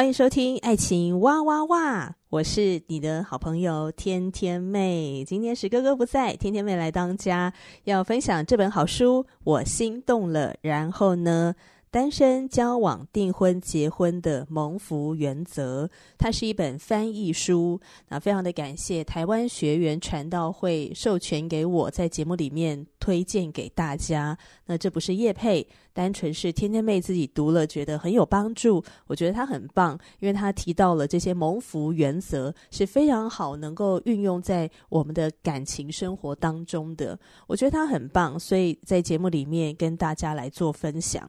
欢迎收听《爱情哇哇哇》，我是你的好朋友天天妹。今天是哥哥不在，天天妹来当家，要分享这本好书。我心动了，然后呢？单身交往、订婚、结婚的蒙福原则，它是一本翻译书。那非常的感谢台湾学员传道会授权给我，在节目里面推荐给大家。那这不是叶配，单纯是天天妹自己读了觉得很有帮助。我觉得它很棒，因为它提到了这些蒙福原则是非常好，能够运用在我们的感情生活当中的。我觉得它很棒，所以在节目里面跟大家来做分享。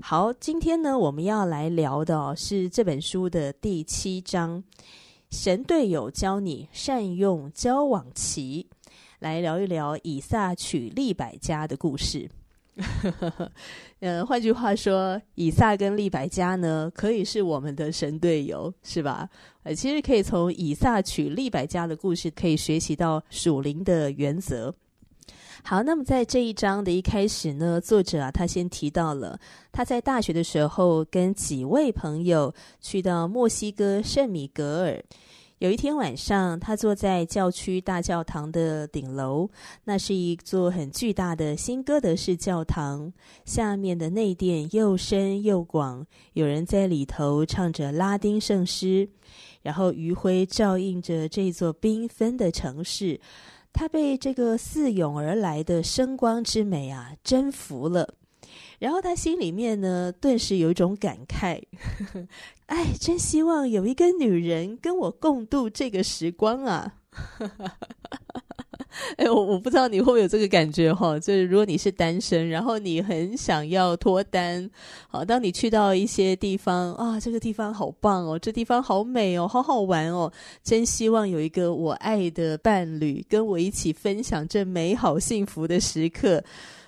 好，今天呢，我们要来聊的哦，是这本书的第七章，神队友教你善用交往期，来聊一聊以撒娶利百家的故事。呃，换句话说，以撒跟利百加呢，可以是我们的神队友，是吧？呃，其实可以从以撒娶利百加的故事，可以学习到属灵的原则。好，那么在这一章的一开始呢，作者啊，他先提到了他在大学的时候跟几位朋友去到墨西哥圣米格尔。有一天晚上，他坐在教区大教堂的顶楼，那是一座很巨大的新哥德式教堂，下面的内殿又深又广，有人在里头唱着拉丁圣诗，然后余晖照映着这座缤纷的城市。他被这个四涌而来的声光之美啊征服了，然后他心里面呢顿时有一种感慨，呵呵，哎，真希望有一个女人跟我共度这个时光啊。哎，我我不知道你会不会有这个感觉哈，就是如果你是单身，然后你很想要脱单，好，当你去到一些地方啊，这个地方好棒哦，这地方好美哦，好好玩哦，真希望有一个我爱的伴侣跟我一起分享这美好幸福的时刻。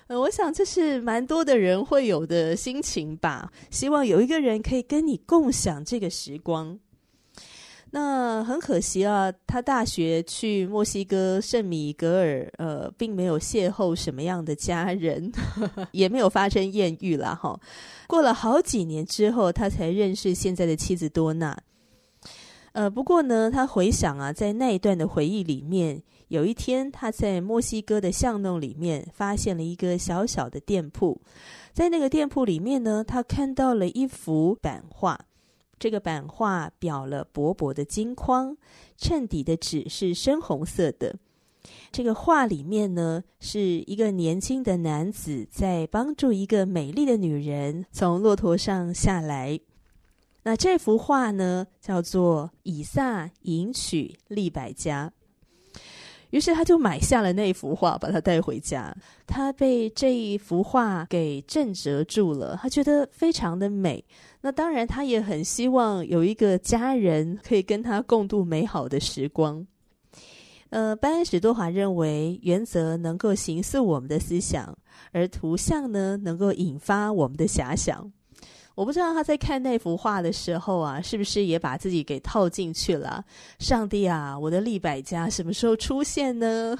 呃，我想这是蛮多的人会有的心情吧，希望有一个人可以跟你共享这个时光。那很可惜啊，他大学去墨西哥圣米格尔，呃，并没有邂逅什么样的佳人，也没有发生艳遇啦。哈。过了好几年之后，他才认识现在的妻子多娜。呃，不过呢，他回想啊，在那一段的回忆里面，有一天他在墨西哥的巷弄里面发现了一个小小的店铺，在那个店铺里面呢，他看到了一幅版画。这个版画裱了薄薄的金框，衬底的纸是深红色的。这个画里面呢，是一个年轻的男子在帮助一个美丽的女人从骆驼上下来。那这幅画呢，叫做《以撒迎娶利百加》。于是他就买下了那幅画，把它带回家。他被这一幅画给震慑住了，他觉得非常的美。那当然，他也很希望有一个家人可以跟他共度美好的时光。呃，班恩史多华认为，原则能够形塑我们的思想，而图像呢，能够引发我们的遐想。我不知道他在看那幅画的时候啊，是不是也把自己给套进去了？上帝啊，我的利百家什么时候出现呢？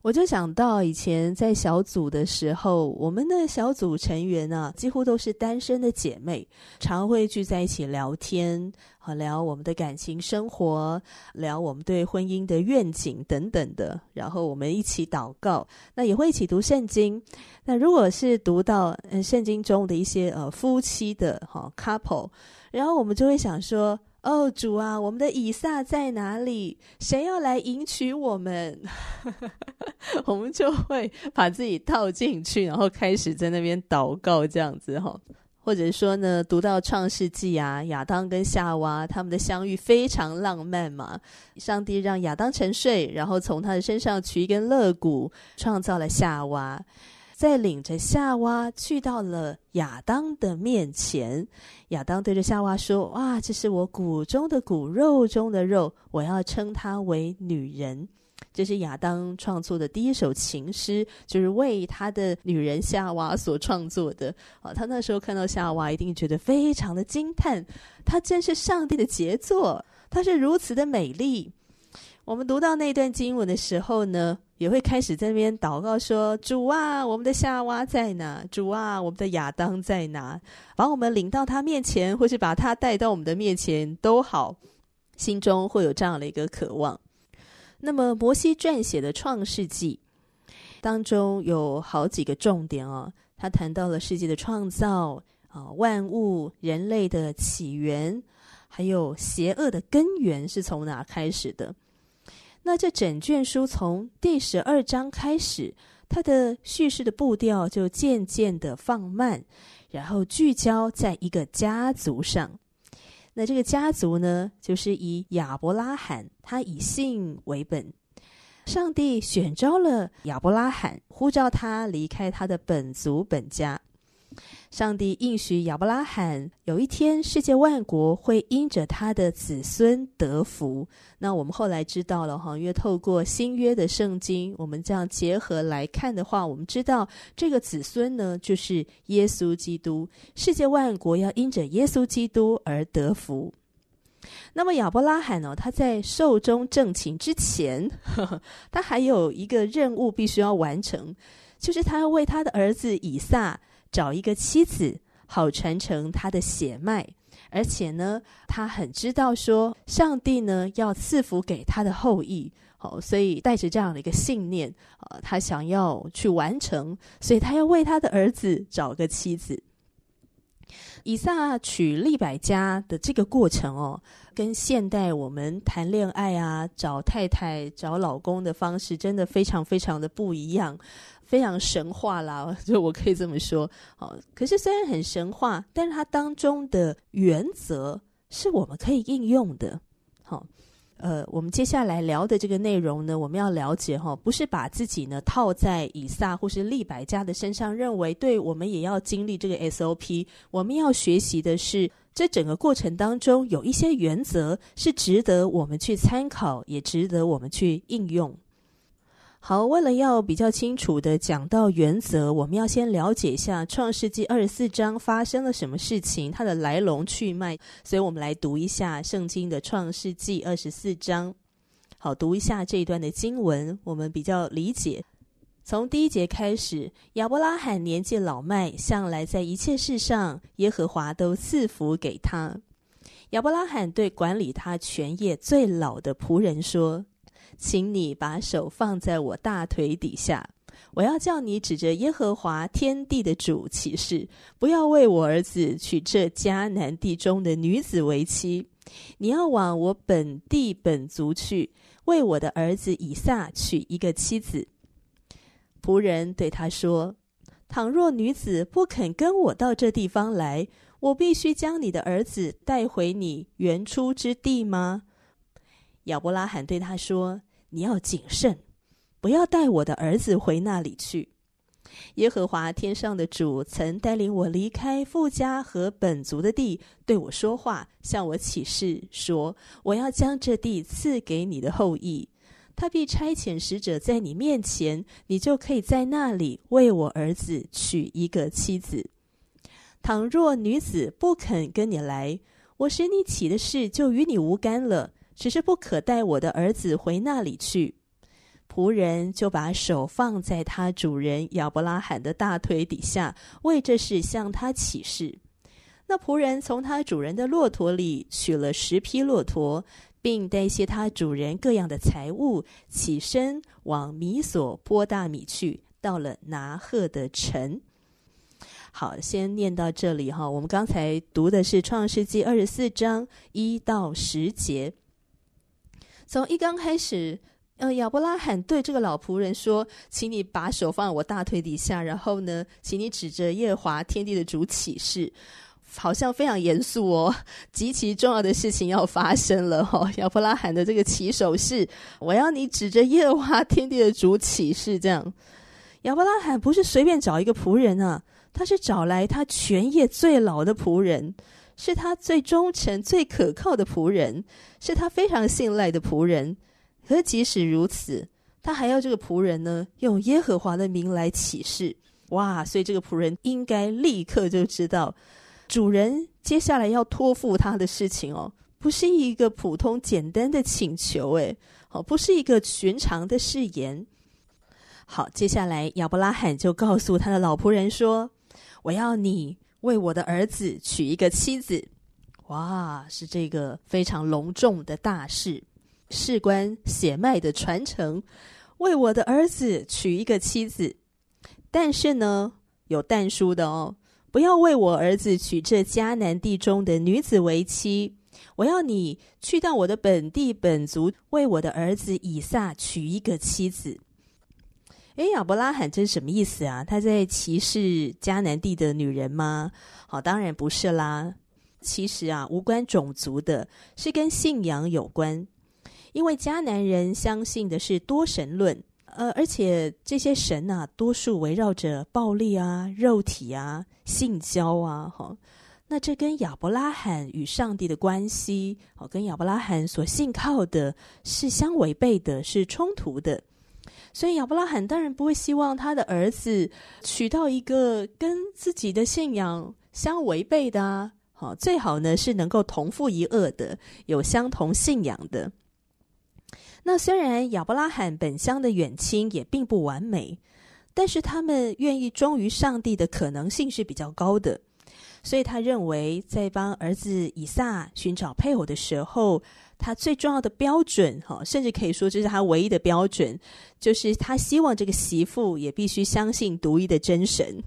我就想到以前在小组的时候，我们的小组成员啊，几乎都是单身的姐妹，常会聚在一起聊天，聊我们的感情生活，聊我们对婚姻的愿景等等的。然后我们一起祷告，那也会一起读圣经。那如果是读到嗯圣经中的一些呃夫妻的哈 couple，然后我们就会想说。哦，主啊，我们的以撒在哪里？谁要来迎娶我们？我们就会把自己套进去，然后开始在那边祷告，这样子哈。或者说呢，读到创世纪啊，亚当跟夏娃他们的相遇非常浪漫嘛。上帝让亚当沉睡，然后从他的身上取一根肋骨，创造了夏娃。再领着夏娃去到了亚当的面前，亚当对着夏娃说：“哇，这是我骨中的骨，肉中的肉，我要称她为女人。”这是亚当创作的第一首情诗，就是为他的女人夏娃所创作的。啊，他那时候看到夏娃，一定觉得非常的惊叹，她真是上帝的杰作，她是如此的美丽。我们读到那段经文的时候呢，也会开始在那边祷告说：“主啊，我们的夏娃在哪？主啊，我们的亚当在哪？把我们领到他面前，或是把他带到我们的面前都好。”心中会有这样的一个渴望。那么，摩西撰写的《创世纪》当中有好几个重点哦，他谈到了世界的创造啊，万物、人类的起源，还有邪恶的根源是从哪开始的。那这整卷书从第十二章开始，它的叙事的步调就渐渐的放慢，然后聚焦在一个家族上。那这个家族呢，就是以亚伯拉罕，他以信为本。上帝选召了亚伯拉罕，呼召他离开他的本族本家。上帝应许亚伯拉罕，有一天世界万国会因着他的子孙得福。那我们后来知道了哈，因为透过新约的圣经，我们这样结合来看的话，我们知道这个子孙呢，就是耶稣基督。世界万国要因着耶稣基督而得福。那么亚伯拉罕呢，他在寿终正寝之前呵呵，他还有一个任务必须要完成，就是他要为他的儿子以撒。找一个妻子，好传承他的血脉，而且呢，他很知道说，上帝呢要赐福给他的后裔，好，所以带着这样的一个信念，啊，他想要去完成，所以他要为他的儿子找个妻子。以撒娶利百加的这个过程哦，跟现代我们谈恋爱啊、找太太、找老公的方式，真的非常非常的不一样。非常神话啦，就我可以这么说。哦，可是虽然很神话，但是它当中的原则是我们可以应用的。好，呃，我们接下来聊的这个内容呢，我们要了解哈，不是把自己呢套在以撒或是利百加的身上，认为对我们也要经历这个 SOP。我们要学习的是，这整个过程当中有一些原则是值得我们去参考，也值得我们去应用。好，为了要比较清楚的讲到原则，我们要先了解一下《创世纪》二十四章发生了什么事情，它的来龙去脉。所以我们来读一下圣经的《创世纪》二十四章。好，读一下这一段的经文，我们比较理解。从第一节开始，亚伯拉罕年纪老迈，向来在一切事上，耶和华都赐福给他。亚伯拉罕对管理他全业最老的仆人说。请你把手放在我大腿底下，我要叫你指着耶和华天地的主起誓，不要为我儿子娶这迦南地中的女子为妻。你要往我本地本族去，为我的儿子以撒娶一个妻子。仆人对他说：“倘若女子不肯跟我到这地方来，我必须将你的儿子带回你原初之地吗？”亚伯拉罕对他说。你要谨慎，不要带我的儿子回那里去。耶和华天上的主曾带领我离开富家和本族的地，对我说话，向我起誓说：我要将这地赐给你的后裔。他必差遣使者在你面前，你就可以在那里为我儿子娶一个妻子。倘若女子不肯跟你来，我使你起的事就与你无干了。只是不可带我的儿子回那里去。仆人就把手放在他主人亚伯拉罕的大腿底下，为这事向他起誓。那仆人从他主人的骆驼里取了十匹骆驼，并带些他主人各样的财物，起身往米所波大米去，到了拿鹤的城。好，先念到这里哈。我们刚才读的是《创世纪》二十四章一到十节。从一刚开始，呃，亚伯拉罕对这个老仆人说：“请你把手放在我大腿底下，然后呢，请你指着耶和华天地的主起誓，好像非常严肃哦，极其重要的事情要发生了哦。”亚伯拉罕的这个起手式，我要你指着耶和华天地的主起誓，这样。亚伯拉罕不是随便找一个仆人啊，他是找来他全业最老的仆人，是他最忠诚、最可靠的仆人，是他非常信赖的仆人。可即使如此，他还要这个仆人呢，用耶和华的名来起誓。哇！所以这个仆人应该立刻就知道，主人接下来要托付他的事情哦，不是一个普通简单的请求，诶，好，不是一个寻常的誓言。好，接下来亚伯拉罕就告诉他的老仆人说：“我要你为我的儿子娶一个妻子。”哇，是这个非常隆重的大事。事关血脉的传承，为我的儿子娶一个妻子，但是呢，有但书的哦，不要为我儿子娶这迦南地中的女子为妻。我要你去到我的本地本族，为我的儿子以撒娶一个妻子。诶，亚伯拉罕这是什么意思啊？他在歧视迦南地的女人吗？好，当然不是啦。其实啊，无关种族的，是跟信仰有关。因为迦南人相信的是多神论，呃，而且这些神呐、多数围绕着暴力啊、肉体啊、性交啊，哈，那这跟亚伯拉罕与上帝的关系，哦，跟亚伯拉罕所信靠的是相违背的，是冲突的，所以亚伯拉罕当然不会希望他的儿子娶到一个跟自己的信仰相违背的啊，好，最好呢是能够同父异母的，有相同信仰的。那虽然亚伯拉罕本乡的远亲也并不完美，但是他们愿意忠于上帝的可能性是比较高的，所以他认为在帮儿子以撒寻找配偶的时候，他最重要的标准，哈，甚至可以说这是他唯一的标准，就是他希望这个媳妇也必须相信独一的真神。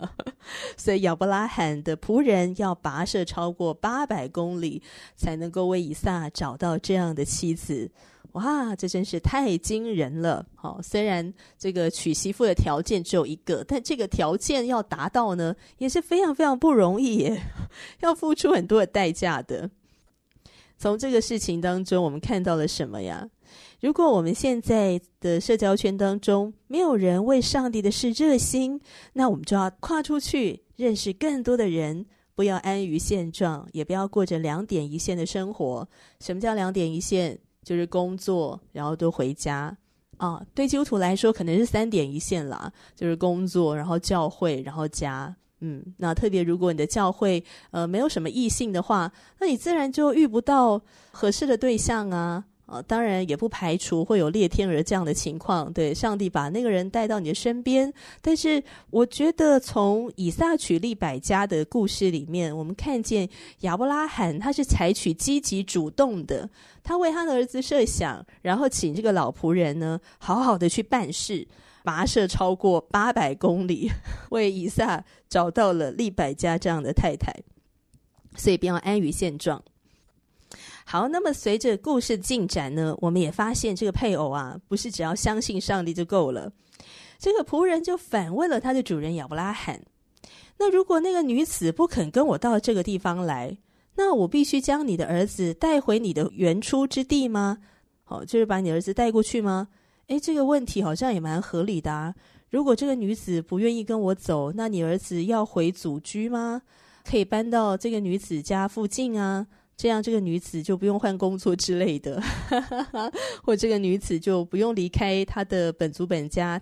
所以亚伯拉罕的仆人要跋涉超过八百公里，才能够为以撒找到这样的妻子。哇，这真是太惊人了！好，虽然这个娶媳妇的条件只有一个，但这个条件要达到呢，也是非常非常不容易，要付出很多的代价的。从这个事情当中，我们看到了什么呀？如果我们现在的社交圈当中没有人为上帝的事热心，那我们就要跨出去认识更多的人，不要安于现状，也不要过着两点一线的生活。什么叫两点一线？就是工作，然后都回家啊。对基督徒来说，可能是三点一线啦，就是工作，然后教会，然后家。嗯，那特别如果你的教会呃没有什么异性的话，那你自然就遇不到合适的对象啊。啊，当然也不排除会有裂天鹅这样的情况，对，上帝把那个人带到你的身边。但是，我觉得从以撒娶利百家的故事里面，我们看见亚伯拉罕他是采取积极主动的，他为他的儿子设想，然后请这个老仆人呢，好好的去办事，跋涉超过八百公里，为以撒找到了利百加这样的太太，所以不要安于现状。好，那么随着故事进展呢，我们也发现这个配偶啊，不是只要相信上帝就够了。这个仆人就反问了他的主人亚伯拉罕：“那如果那个女子不肯跟我到这个地方来，那我必须将你的儿子带回你的原初之地吗？好，就是把你儿子带过去吗？诶，这个问题好像也蛮合理的啊。如果这个女子不愿意跟我走，那你儿子要回祖居吗？可以搬到这个女子家附近啊。”这样，这个女子就不用换工作之类的，或这个女子就不用离开她的本族本家。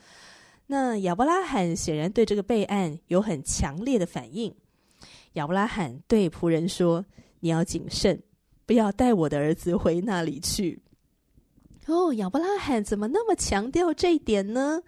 那亚伯拉罕显然对这个备案有很强烈的反应。亚伯拉罕对仆人说：“你要谨慎，不要带我的儿子回那里去。”哦，亚伯拉罕怎么那么强调这一点呢？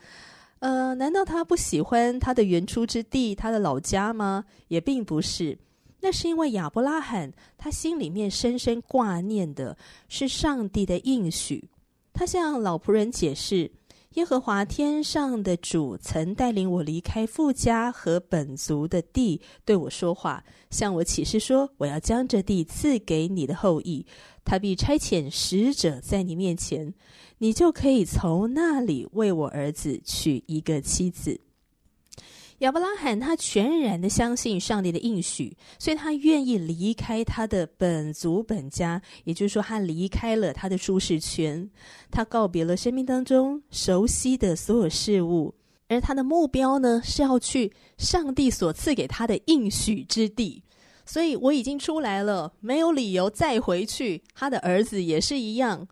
呃，难道他不喜欢他的原初之地，他的老家吗？也并不是。那是因为亚伯拉罕他心里面深深挂念的是上帝的应许。他向老仆人解释：耶和华天上的主曾带领我离开父家和本族的地，对我说话，向我启示说：我要将这地赐给你的后裔，他必差遣使者在你面前，你就可以从那里为我儿子娶一个妻子。亚伯拉罕他全然的相信上帝的应许，所以他愿意离开他的本族本家，也就是说，他离开了他的舒适圈，他告别了生命当中熟悉的所有事物，而他的目标呢，是要去上帝所赐给他的应许之地。所以我已经出来了，没有理由再回去。他的儿子也是一样，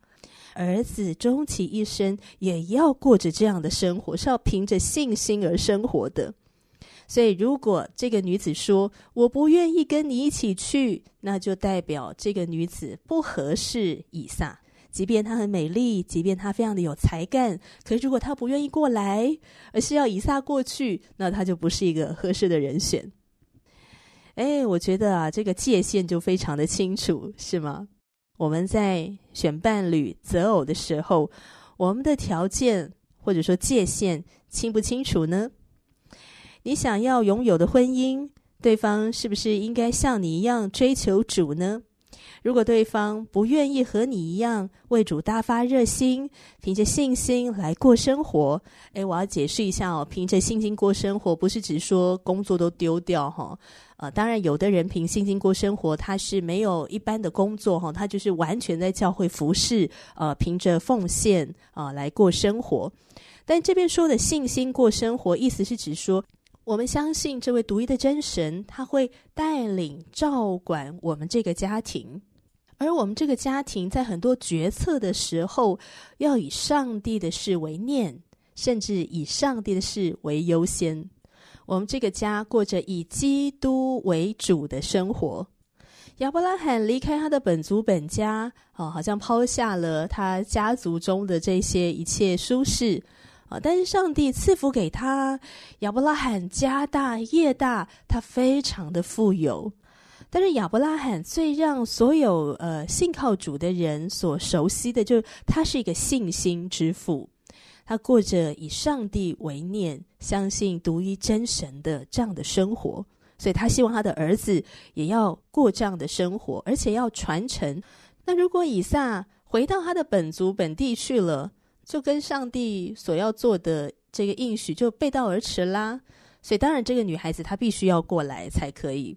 儿子终其一生也要过着这样的生活，是要凭着信心而生活的。所以，如果这个女子说我不愿意跟你一起去，那就代表这个女子不合适以撒。即便她很美丽，即便她非常的有才干，可是如果她不愿意过来，而是要以撒过去，那她就不是一个合适的人选。哎，我觉得啊，这个界限就非常的清楚，是吗？我们在选伴侣择偶的时候，我们的条件或者说界限清不清楚呢？你想要拥有的婚姻，对方是不是应该像你一样追求主呢？如果对方不愿意和你一样为主大发热心，凭着信心来过生活，诶，我要解释一下哦，凭着信心过生活，不是只说工作都丢掉哈。呃，当然，有的人凭信心过生活，他是没有一般的工作哈，他就是完全在教会服侍，呃，凭着奉献啊，来过生活。但这边说的信心过生活，意思是指说，我们相信这位独一的真神，他会带领照管我们这个家庭，而我们这个家庭在很多决策的时候，要以上帝的事为念，甚至以上帝的事为优先。我们这个家过着以基督为主的生活。亚伯拉罕离开他的本族本家，哦，好像抛下了他家族中的这些一切舒适。啊！但是上帝赐福给他，亚伯拉罕家大业大，他非常的富有。但是亚伯拉罕最让所有呃信靠主的人所熟悉的，就是他是一个信心之父，他过着以上帝为念、相信独一真神的这样的生活，所以他希望他的儿子也要过这样的生活，而且要传承。那如果以撒回到他的本族本地去了，就跟上帝所要做的这个应许就背道而驰啦，所以当然这个女孩子她必须要过来才可以。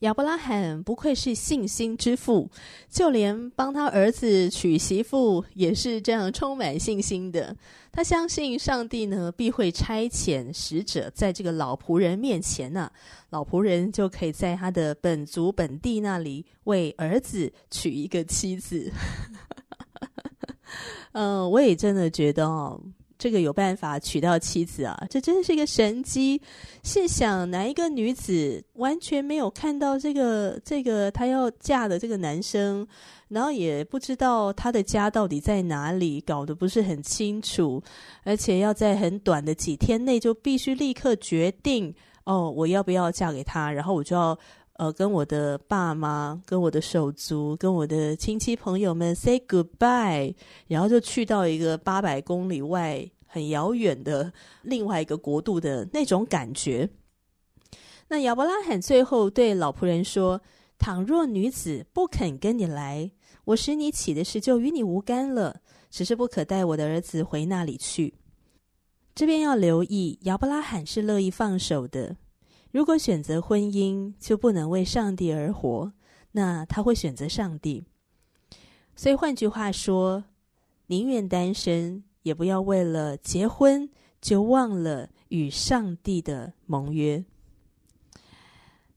亚伯拉罕不愧是信心之父，就连帮他儿子娶媳妇也是这样充满信心的。他相信上帝呢必会差遣使者在这个老仆人面前呢、啊，老仆人就可以在他的本族本地那里为儿子娶一个妻子。嗯，我也真的觉得哦，这个有办法娶到妻子啊，这真的是一个神机。试想，哪一个女子完全没有看到这个这个她要嫁的这个男生，然后也不知道他的家到底在哪里，搞得不是很清楚，而且要在很短的几天内就必须立刻决定哦，我要不要嫁给他，然后我就要。呃，跟我的爸妈、跟我的手足、跟我的亲戚朋友们 say goodbye，然后就去到一个八百公里外很遥远的另外一个国度的那种感觉。那亚伯拉罕最后对老仆人说：“倘若女子不肯跟你来，我使你起的事就与你无干了，只是不可带我的儿子回那里去。”这边要留意，亚伯拉罕是乐意放手的。如果选择婚姻，就不能为上帝而活，那他会选择上帝。所以换句话说，宁愿单身，也不要为了结婚就忘了与上帝的盟约。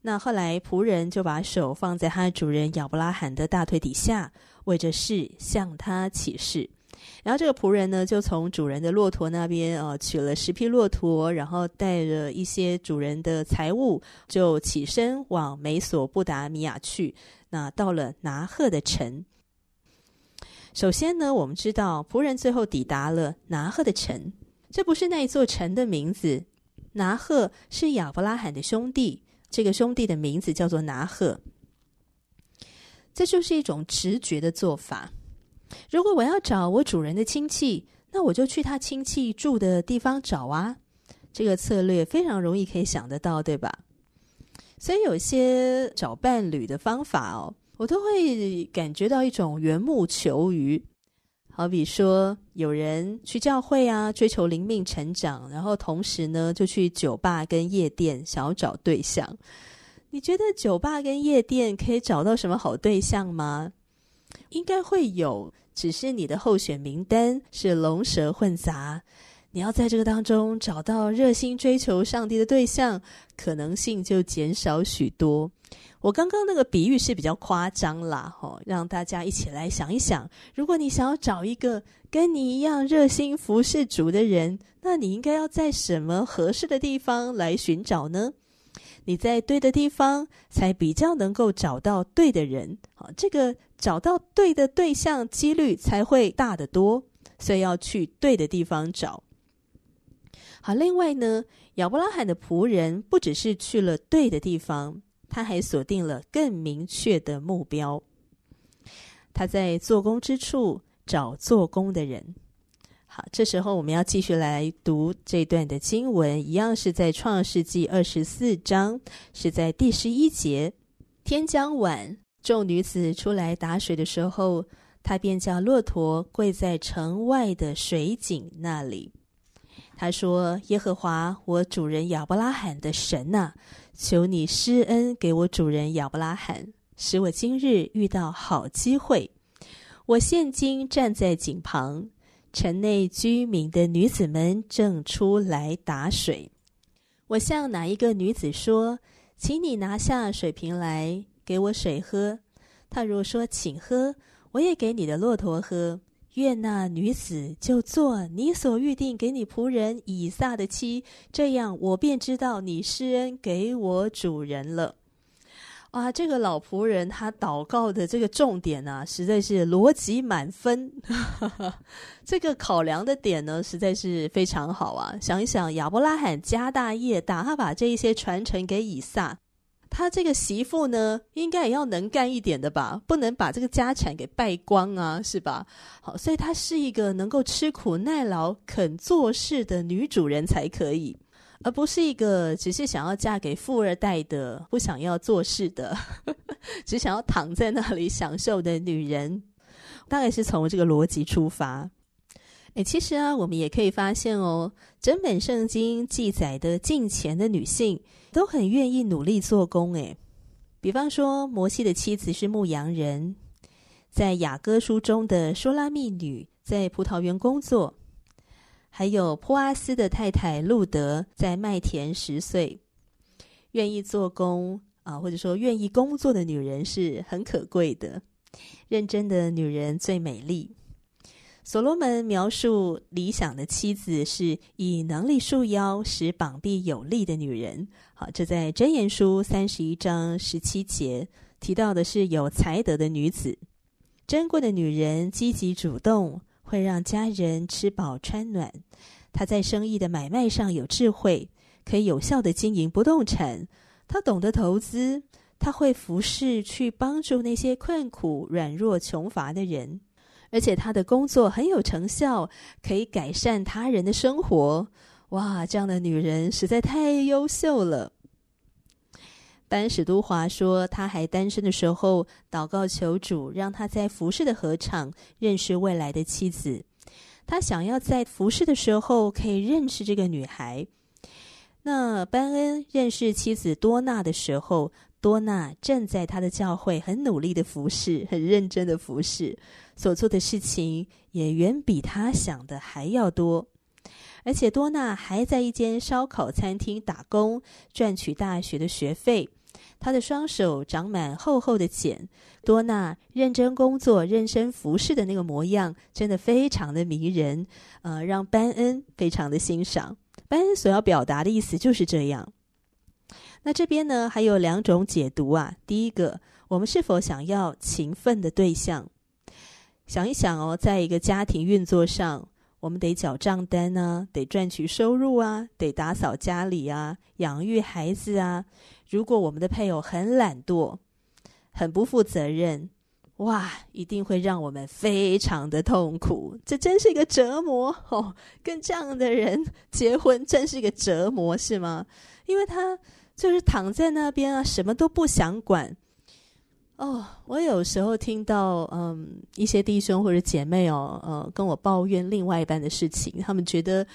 那后来仆人就把手放在他主人亚伯拉罕的大腿底下，为这事向他起誓。然后这个仆人呢，就从主人的骆驼那边啊、呃、取了十匹骆驼，然后带着一些主人的财物，就起身往美索不达米亚去。那到了拿鹤的城。首先呢，我们知道仆人最后抵达了拿鹤的城，这不是那一座城的名字。拿鹤是亚伯拉罕的兄弟，这个兄弟的名字叫做拿鹤。这就是一种直觉的做法。如果我要找我主人的亲戚，那我就去他亲戚住的地方找啊。这个策略非常容易可以想得到，对吧？所以有些找伴侣的方法哦，我都会感觉到一种缘木求鱼。好比说，有人去教会啊，追求灵命成长，然后同时呢，就去酒吧跟夜店想要找对象。你觉得酒吧跟夜店可以找到什么好对象吗？应该会有，只是你的候选名单是龙蛇混杂。你要在这个当中找到热心追求上帝的对象，可能性就减少许多。我刚刚那个比喻是比较夸张啦，吼，让大家一起来想一想：如果你想要找一个跟你一样热心服侍主的人，那你应该要在什么合适的地方来寻找呢？你在对的地方，才比较能够找到对的人。好，这个找到对的对象几率才会大得多，所以要去对的地方找。好，另外呢，亚伯拉罕的仆人不只是去了对的地方。他还锁定了更明确的目标。他在做工之处找做工的人。好，这时候我们要继续来读这段的经文，一样是在创世纪二十四章，是在第十一节。天将晚，众女子出来打水的时候，他便叫骆驼跪在城外的水井那里。他说：“耶和华，我主人亚伯拉罕的神呐、求你施恩给我主人亚伯拉罕，使我今日遇到好机会。我现今站在井旁，城内居民的女子们正出来打水。我向哪一个女子说，请你拿下水瓶来给我水喝？她若说请喝，我也给你的骆驼喝。”愿那女子就做你所预定给你仆人以撒的妻，这样我便知道你施恩给我主人了。啊，这个老仆人他祷告的这个重点啊，实在是逻辑满分。这个考量的点呢，实在是非常好啊！想一想，亚伯拉罕家大业大，他把这一些传承给以撒。他这个媳妇呢，应该也要能干一点的吧，不能把这个家产给败光啊，是吧？好，所以她是一个能够吃苦耐劳、肯做事的女主人才可以，而不是一个只是想要嫁给富二代的、不想要做事的、只想要躺在那里享受的女人。大概是从这个逻辑出发。诶，其实啊，我们也可以发现哦，整本圣经记载的近前的女性都很愿意努力做工。诶，比方说，摩西的妻子是牧羊人，在雅歌书中的说拉密女在葡萄园工作，还有波阿斯的太太路德在麦田十岁，愿意做工啊，或者说愿意工作的女人是很可贵的，认真的女人最美丽。所罗门描述理想的妻子是以能力束腰，使膀臂有力的女人。好，这在箴言书三十一章十七节提到的是有才德的女子。珍贵的女人积极主动，会让家人吃饱穿暖。她在生意的买卖上有智慧，可以有效的经营不动产。她懂得投资，她会服侍去帮助那些困苦、软弱、穷乏的人。而且他的工作很有成效，可以改善他人的生活。哇，这样的女人实在太优秀了。班史都华说，他还单身的时候，祷告求主，让他在服侍的合场认识未来的妻子。他想要在服侍的时候可以认识这个女孩。那班恩认识妻子多娜的时候，多娜正在他的教会很努力的服侍，很认真的服侍。所做的事情也远比他想的还要多，而且多娜还在一间烧烤餐厅打工，赚取大学的学费。他的双手长满厚厚的茧，多娜认真工作、认真服侍的那个模样，真的非常的迷人，呃，让班恩非常的欣赏。班恩所要表达的意思就是这样。那这边呢，还有两种解读啊。第一个，我们是否想要勤奋的对象？想一想哦，在一个家庭运作上，我们得缴账单啊，得赚取收入啊，得打扫家里啊，养育孩子啊。如果我们的配偶很懒惰、很不负责任，哇，一定会让我们非常的痛苦，这真是一个折磨哦！跟这样的人结婚，真是一个折磨，是吗？因为他就是躺在那边啊，什么都不想管。哦，我有时候听到嗯一些弟兄或者姐妹哦，呃，跟我抱怨另外一半的事情，他们觉得。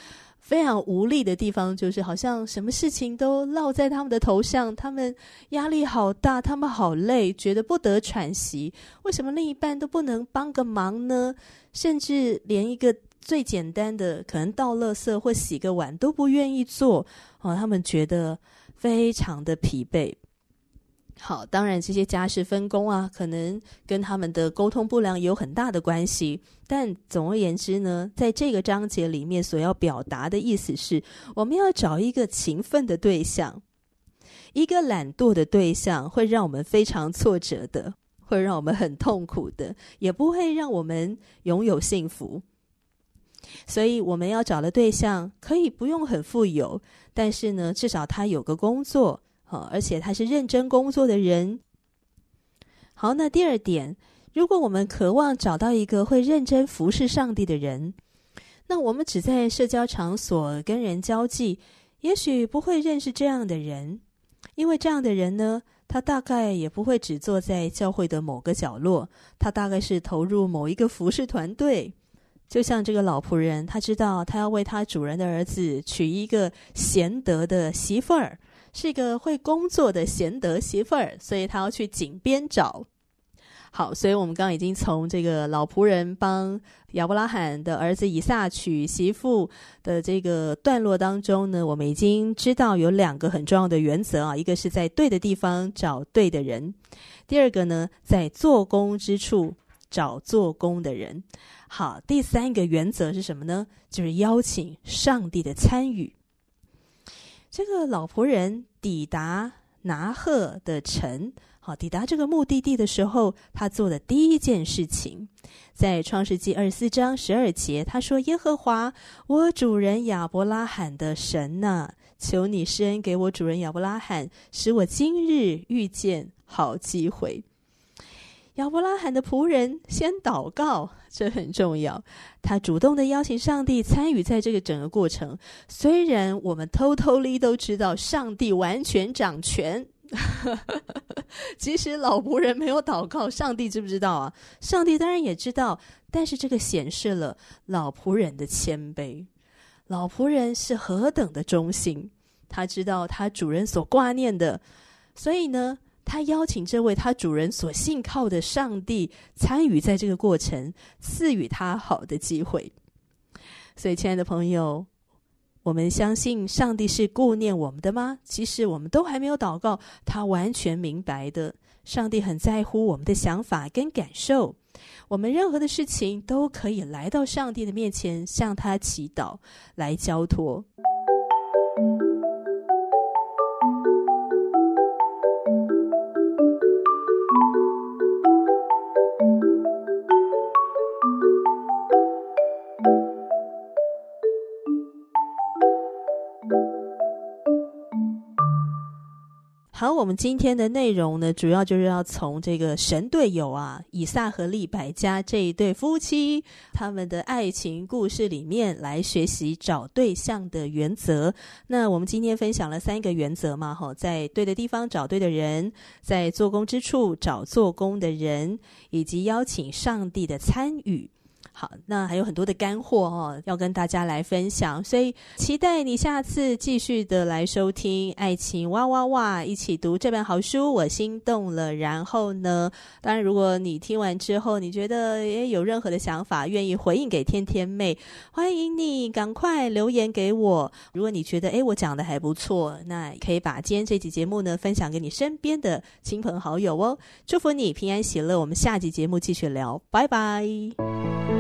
非常无力的地方，就是好像什么事情都落在他们的头上，他们压力好大，他们好累，觉得不得喘息。为什么另一半都不能帮个忙呢？甚至连一个最简单的，可能倒垃圾或洗个碗都不愿意做，哦，他们觉得非常的疲惫。好，当然这些家事分工啊，可能跟他们的沟通不良有很大的关系。但总而言之呢，在这个章节里面所要表达的意思是，我们要找一个勤奋的对象，一个懒惰的对象会让我们非常挫折的，会让我们很痛苦的，也不会让我们拥有幸福。所以我们要找的对象可以不用很富有，但是呢，至少他有个工作。而且他是认真工作的人。好，那第二点，如果我们渴望找到一个会认真服侍上帝的人，那我们只在社交场所跟人交际，也许不会认识这样的人，因为这样的人呢，他大概也不会只坐在教会的某个角落，他大概是投入某一个服侍团队。就像这个老仆人，他知道他要为他主人的儿子娶一个贤德的媳妇儿。是一个会工作的贤德媳妇儿，所以他要去井边找。好，所以我们刚刚已经从这个老仆人帮亚伯拉罕的儿子以撒娶媳妇的这个段落当中呢，我们已经知道有两个很重要的原则啊，一个是在对的地方找对的人，第二个呢，在做工之处找做工的人。好，第三个原则是什么呢？就是邀请上帝的参与。这个老仆人抵达拿鹤的城，好，抵达这个目的地的时候，他做的第一件事情，在创世记二十四章十二节，他说：“耶和华，我主人亚伯拉罕的神呐，求你施恩给我主人亚伯拉罕，使我今日遇见好机会。”亚伯拉罕的仆人先祷告，这很重要。他主动的邀请上帝参与在这个整个过程。虽然我们偷偷里都知道上帝完全掌权，即使老仆人没有祷告，上帝知不知道啊？上帝当然也知道，但是这个显示了老仆人的谦卑。老仆人是何等的忠心，他知道他主人所挂念的，所以呢，他邀请这位他主人所信靠的上帝参与在这个过程，赐予他好的机会。所以，亲爱的朋友，我们相信上帝是顾念我们的吗？其实我们都还没有祷告，他完全明白的。上帝很在乎我们的想法跟感受，我们任何的事情都可以来到上帝的面前，向他祈祷，来交托。我们今天的内容呢，主要就是要从这个神队友啊，以撒和利百加这一对夫妻他们的爱情故事里面来学习找对象的原则。那我们今天分享了三个原则嘛，哈，在对的地方找对的人，在做工之处找做工的人，以及邀请上帝的参与。好，那还有很多的干货哦，要跟大家来分享，所以期待你下次继续的来收听《爱情哇哇哇》，一起读这本好书，我心动了。然后呢，当然，如果你听完之后，你觉得也有任何的想法，愿意回应给天天妹，欢迎你赶快留言给我。如果你觉得诶，我讲的还不错，那可以把今天这集节目呢分享给你身边的亲朋好友哦。祝福你平安喜乐，我们下集节目继续聊，拜拜。